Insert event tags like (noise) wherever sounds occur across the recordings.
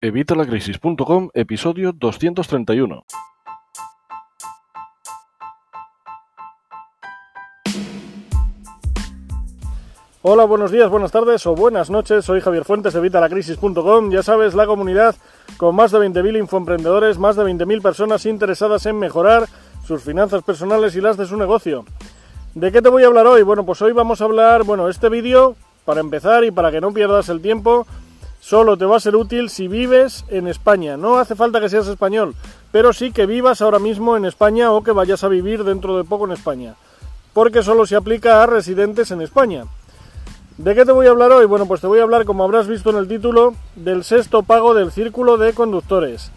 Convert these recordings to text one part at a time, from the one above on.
Evitalacrisis.com, episodio 231. Hola, buenos días, buenas tardes o buenas noches. Soy Javier Fuentes de Evitalacrisis.com. Ya sabes, la comunidad con más de 20.000 infoemprendedores, más de 20.000 personas interesadas en mejorar sus finanzas personales y las de su negocio. ¿De qué te voy a hablar hoy? Bueno, pues hoy vamos a hablar, bueno, este vídeo, para empezar y para que no pierdas el tiempo, solo te va a ser útil si vives en España. No hace falta que seas español, pero sí que vivas ahora mismo en España o que vayas a vivir dentro de poco en España. Porque solo se aplica a residentes en España. ¿De qué te voy a hablar hoy? Bueno, pues te voy a hablar, como habrás visto en el título, del sexto pago del círculo de conductores.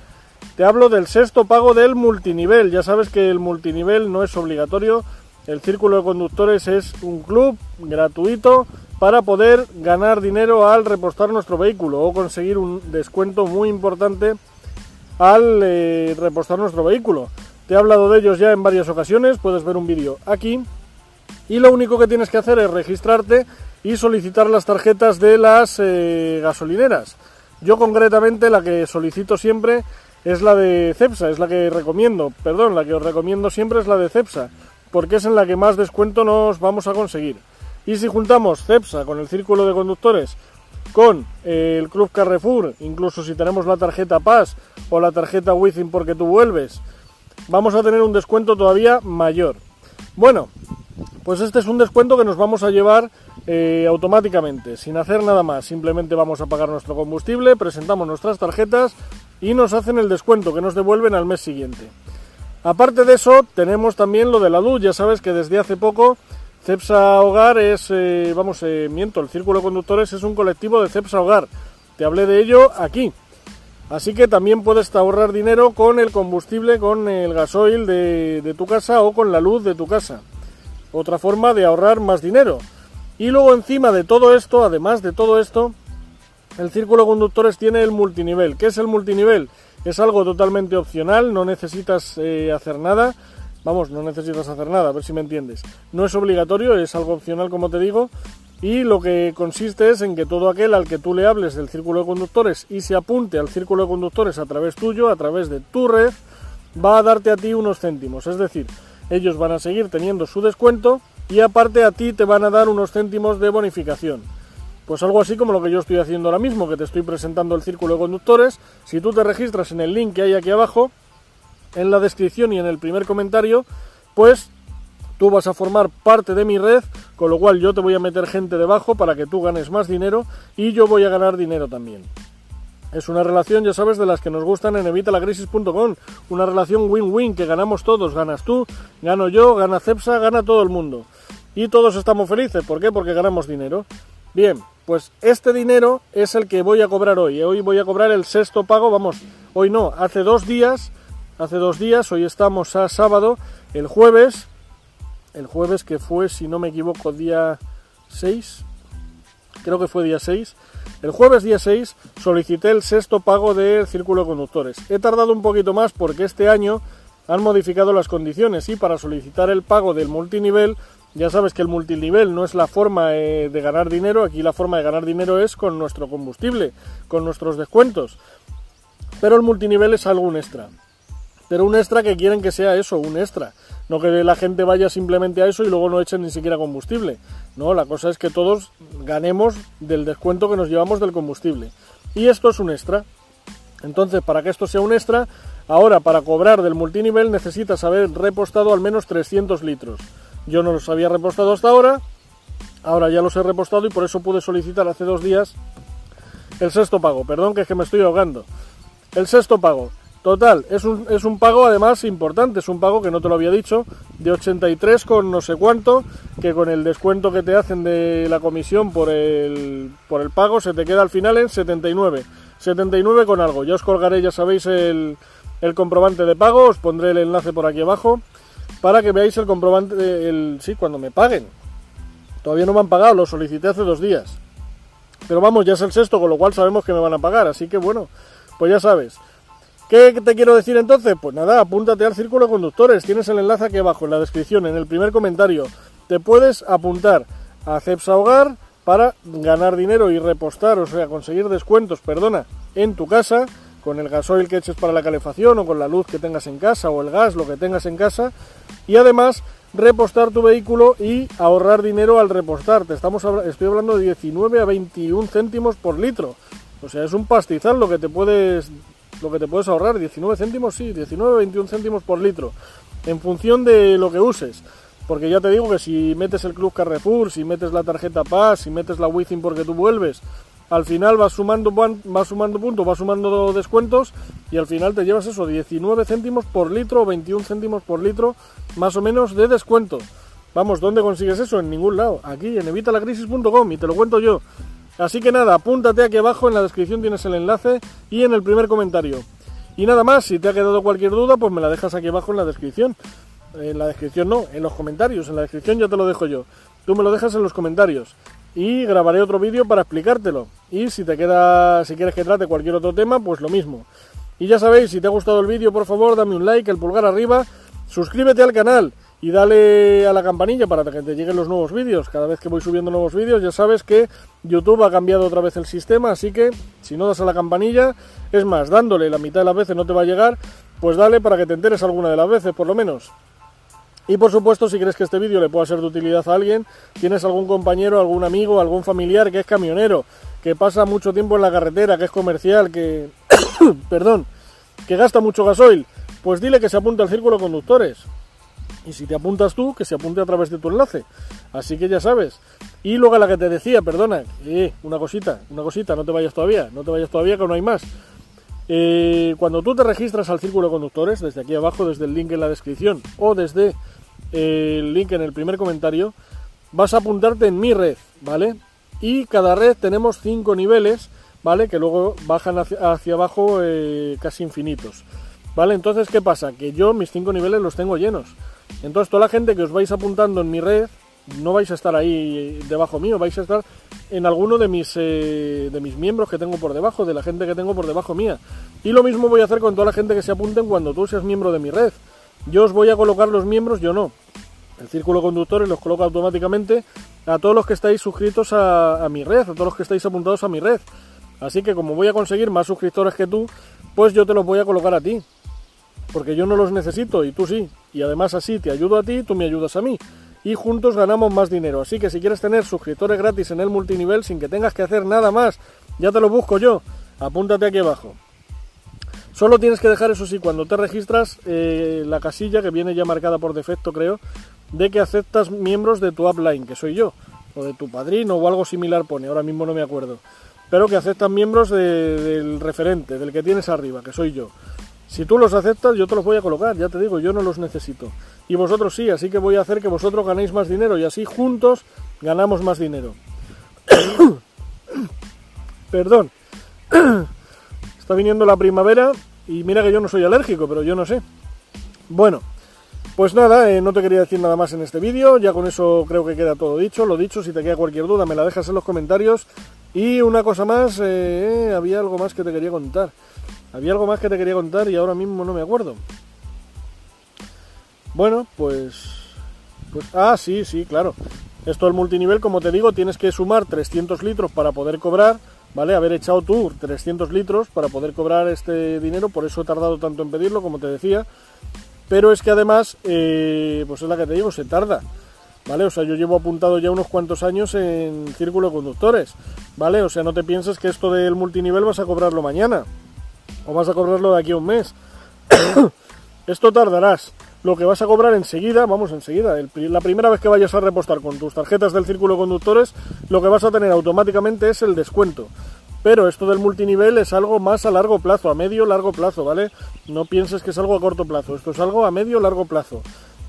Te hablo del sexto pago del multinivel. Ya sabes que el multinivel no es obligatorio. El círculo de conductores es un club gratuito para poder ganar dinero al repostar nuestro vehículo o conseguir un descuento muy importante al eh, repostar nuestro vehículo. Te he hablado de ellos ya en varias ocasiones, puedes ver un vídeo aquí. Y lo único que tienes que hacer es registrarte y solicitar las tarjetas de las eh, gasolineras. Yo concretamente la que solicito siempre es la de Cepsa, es la que recomiendo, perdón, la que os recomiendo siempre es la de Cepsa, porque es en la que más descuento nos vamos a conseguir. Y si juntamos Cepsa con el círculo de conductores, con eh, el Club Carrefour, incluso si tenemos la tarjeta Paz o la tarjeta Within porque tú vuelves, vamos a tener un descuento todavía mayor. Bueno, pues este es un descuento que nos vamos a llevar eh, automáticamente, sin hacer nada más. Simplemente vamos a pagar nuestro combustible, presentamos nuestras tarjetas y nos hacen el descuento que nos devuelven al mes siguiente. Aparte de eso, tenemos también lo de la luz. Ya sabes que desde hace poco Cepsa Hogar es, eh, vamos, eh, miento, el Círculo de Conductores es un colectivo de Cepsa Hogar. Te hablé de ello aquí. Así que también puedes ahorrar dinero con el combustible, con el gasoil de tu casa o con la luz de tu casa. Otra forma de ahorrar más dinero. Y luego encima de todo esto, además de todo esto, el círculo conductores tiene el multinivel. ¿Qué es el multinivel? Es algo totalmente opcional, no necesitas eh, hacer nada. Vamos, no necesitas hacer nada, a ver si me entiendes. No es obligatorio, es algo opcional como te digo. Y lo que consiste es en que todo aquel al que tú le hables del círculo de conductores y se apunte al círculo de conductores a través tuyo, a través de tu red, va a darte a ti unos céntimos. Es decir, ellos van a seguir teniendo su descuento y aparte a ti te van a dar unos céntimos de bonificación. Pues algo así como lo que yo estoy haciendo ahora mismo, que te estoy presentando el círculo de conductores. Si tú te registras en el link que hay aquí abajo, en la descripción y en el primer comentario, pues tú vas a formar parte de mi red, con lo cual yo te voy a meter gente debajo para que tú ganes más dinero y yo voy a ganar dinero también. Es una relación, ya sabes, de las que nos gustan en evitalacrisis.com. Una relación win-win que ganamos todos. Ganas tú, gano yo, gana Cepsa, gana todo el mundo. Y todos estamos felices. ¿Por qué? Porque ganamos dinero. Bien, pues este dinero es el que voy a cobrar hoy. Hoy voy a cobrar el sexto pago. Vamos, hoy no, hace dos días. Hace dos días, hoy estamos a sábado. El jueves, el jueves que fue, si no me equivoco, día 6. Creo que fue día 6 el jueves día 6 solicité el sexto pago del círculo de conductores. He tardado un poquito más porque este año han modificado las condiciones y para solicitar el pago del multinivel, ya sabes que el multinivel no es la forma eh, de ganar dinero, aquí la forma de ganar dinero es con nuestro combustible, con nuestros descuentos. Pero el multinivel es algo un extra. Pero un extra que quieren que sea eso, un extra. No que la gente vaya simplemente a eso y luego no echen ni siquiera combustible. No, la cosa es que todos ganemos del descuento que nos llevamos del combustible. Y esto es un extra. Entonces, para que esto sea un extra, ahora para cobrar del multinivel necesitas haber repostado al menos 300 litros. Yo no los había repostado hasta ahora, ahora ya los he repostado y por eso pude solicitar hace dos días el sexto pago. Perdón que es que me estoy ahogando. El sexto pago. Total, es un, es un pago además importante, es un pago que no te lo había dicho, de 83 con no sé cuánto, que con el descuento que te hacen de la comisión por el, por el pago se te queda al final en 79. 79 con algo. Ya os colgaré, ya sabéis, el, el comprobante de pago, os pondré el enlace por aquí abajo para que veáis el comprobante, el, sí, cuando me paguen. Todavía no me han pagado, lo solicité hace dos días. Pero vamos, ya es el sexto, con lo cual sabemos que me van a pagar, así que bueno, pues ya sabes. ¿Qué te quiero decir entonces? Pues nada, apúntate al círculo de conductores. Tienes el enlace aquí abajo en la descripción, en el primer comentario. Te puedes apuntar a Cepsa Hogar para ganar dinero y repostar, o sea, conseguir descuentos, perdona, en tu casa, con el gasoil que eches para la calefacción o con la luz que tengas en casa o el gas, lo que tengas en casa, y además repostar tu vehículo y ahorrar dinero al repostar. Te estamos, estoy hablando de 19 a 21 céntimos por litro. O sea, es un pastizal lo que te puedes lo que te puedes ahorrar, 19 céntimos, sí, 19 a 21 céntimos por litro, en función de lo que uses. Porque ya te digo que si metes el Club Carrefour, si metes la tarjeta Paz, si metes la Wizzing porque tú vuelves, al final vas sumando, vas sumando puntos, vas sumando descuentos y al final te llevas eso, 19 céntimos por litro o 21 céntimos por litro más o menos de descuento. Vamos, ¿dónde consigues eso? En ningún lado. Aquí en evitalacrisis.com y te lo cuento yo. Así que nada, apúntate aquí abajo, en la descripción tienes el enlace y en el primer comentario. Y nada más, si te ha quedado cualquier duda, pues me la dejas aquí abajo en la descripción. En la descripción no, en los comentarios, en la descripción ya te lo dejo yo. Tú me lo dejas en los comentarios y grabaré otro vídeo para explicártelo. Y si te queda, si quieres que trate cualquier otro tema, pues lo mismo. Y ya sabéis, si te ha gustado el vídeo, por favor, dame un like, el pulgar arriba, suscríbete al canal y dale a la campanilla para que te lleguen los nuevos vídeos. Cada vez que voy subiendo nuevos vídeos, ya sabes que YouTube ha cambiado otra vez el sistema, así que si no das a la campanilla, es más, dándole la mitad de las veces no te va a llegar, pues dale para que te enteres alguna de las veces, por lo menos. Y por supuesto, si crees que este vídeo le pueda ser de utilidad a alguien, tienes algún compañero, algún amigo, algún familiar que es camionero, que pasa mucho tiempo en la carretera, que es comercial, que... (coughs) perdón, que gasta mucho gasoil, pues dile que se apunte al círculo de conductores. Y si te apuntas tú, que se apunte a través de tu enlace. Así que ya sabes. Y luego a la que te decía, perdona, eh, una cosita, una cosita, no te vayas todavía, no te vayas todavía que no hay más. Eh, cuando tú te registras al círculo de conductores, desde aquí abajo, desde el link en la descripción o desde el link en el primer comentario, vas a apuntarte en mi red, ¿vale? Y cada red tenemos cinco niveles, ¿vale? Que luego bajan hacia, abajo eh, casi infinitos, ¿vale? Entonces, ¿qué pasa? Que yo mis cinco niveles los tengo llenos. Entonces, toda la gente que os vais apuntando en mi red, no vais a estar ahí debajo mío, vais a estar en alguno de mis, eh, de mis miembros que tengo por debajo, de la gente que tengo por debajo mía. Y lo mismo voy a hacer con toda la gente que se apunten cuando tú seas miembro de mi red. Yo os voy a colocar los miembros, yo no. El círculo conductores los coloca automáticamente a todos los que estáis suscritos a, mi red, a todos los que estáis apuntados a mi red. Así que como voy a conseguir más suscriptores que tú, pues yo te los voy a colocar a ti. Porque yo no los necesito y tú sí. Y además así te ayudo a ti, tú me ayudas a mí. Y juntos ganamos más dinero. Así que si quieres tener suscriptores gratis en el multinivel sin que tengas que hacer nada más, ya te lo busco yo. Apúntate aquí abajo. Solo tienes que dejar, eso sí, cuando te registras, eh, la casilla que viene ya marcada por defecto, creo, de que aceptas miembros de tu upline, que soy yo, o de tu padrino o algo similar pone, ahora mismo no me acuerdo. Pero que aceptan miembros del referente, del que tienes arriba, que soy yo. Si tú los aceptas, yo te los voy a colocar, ya te digo, yo no los necesito. Y vosotros sí, así que voy a hacer que vosotros ganéis más dinero y así juntos ganamos más dinero. (coughs) Perdón. (coughs) Está viniendo la primavera y mira que yo no soy alérgico, pero yo no sé. Bueno, pues nada, eh, no te quería decir nada más en este vídeo, ya con eso creo que queda todo dicho. Lo dicho, si te queda cualquier duda me la dejas en los comentarios. Y una cosa más, eh, había algo más que te quería contar. Había algo más que te quería contar y ahora mismo no me acuerdo. Bueno, pues... pues ah, sí, sí, claro. Esto el multinivel, como te digo, tienes que sumar 300 litros para poder cobrar, ¿vale? Haber echado tú 300 litros para poder cobrar este dinero, por eso he tardado tanto en pedirlo, como te decía. Pero es que además, eh, pues es la que te digo, se tarda. ¿Vale? O sea, yo llevo apuntado ya unos cuantos años en círculo de conductores, ¿vale? O sea, no te pienses que esto del multinivel vas a cobrarlo mañana o vas a cobrarlo de aquí a un mes. (coughs) Esto tardarás. Lo que vas a cobrar enseguida, vamos enseguida, la primera vez que vayas a repostar con tus tarjetas del círculo de conductores, lo que vas a tener automáticamente es el descuento. Pero esto del multinivel es algo más a largo plazo, a medio largo plazo, ¿vale? No pienses que es algo a corto plazo, esto es algo a medio largo plazo.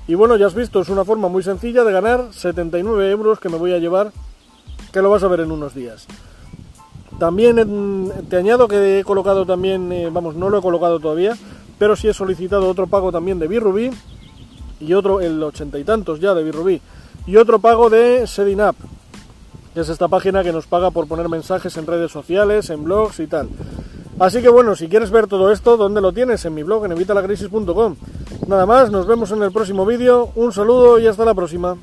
Y bueno, ya has visto, es una forma muy sencilla de ganar 79 euros que me voy a llevar, que lo vas a ver en unos días. También te añado que he colocado también, eh, vamos, no lo he colocado todavía, pero sí he solicitado otro pago también de Birrubí y otro, el ochenta y tantos ya de Birrubí, y otro pago de Sedinap, es esta página que nos paga por poner mensajes en redes sociales, en blogs y tal. Así que bueno, si quieres ver todo esto, ¿dónde lo tienes? En mi blog, en evitalacrisis.com. Nada más, nos vemos en el próximo vídeo, un saludo y hasta la próxima.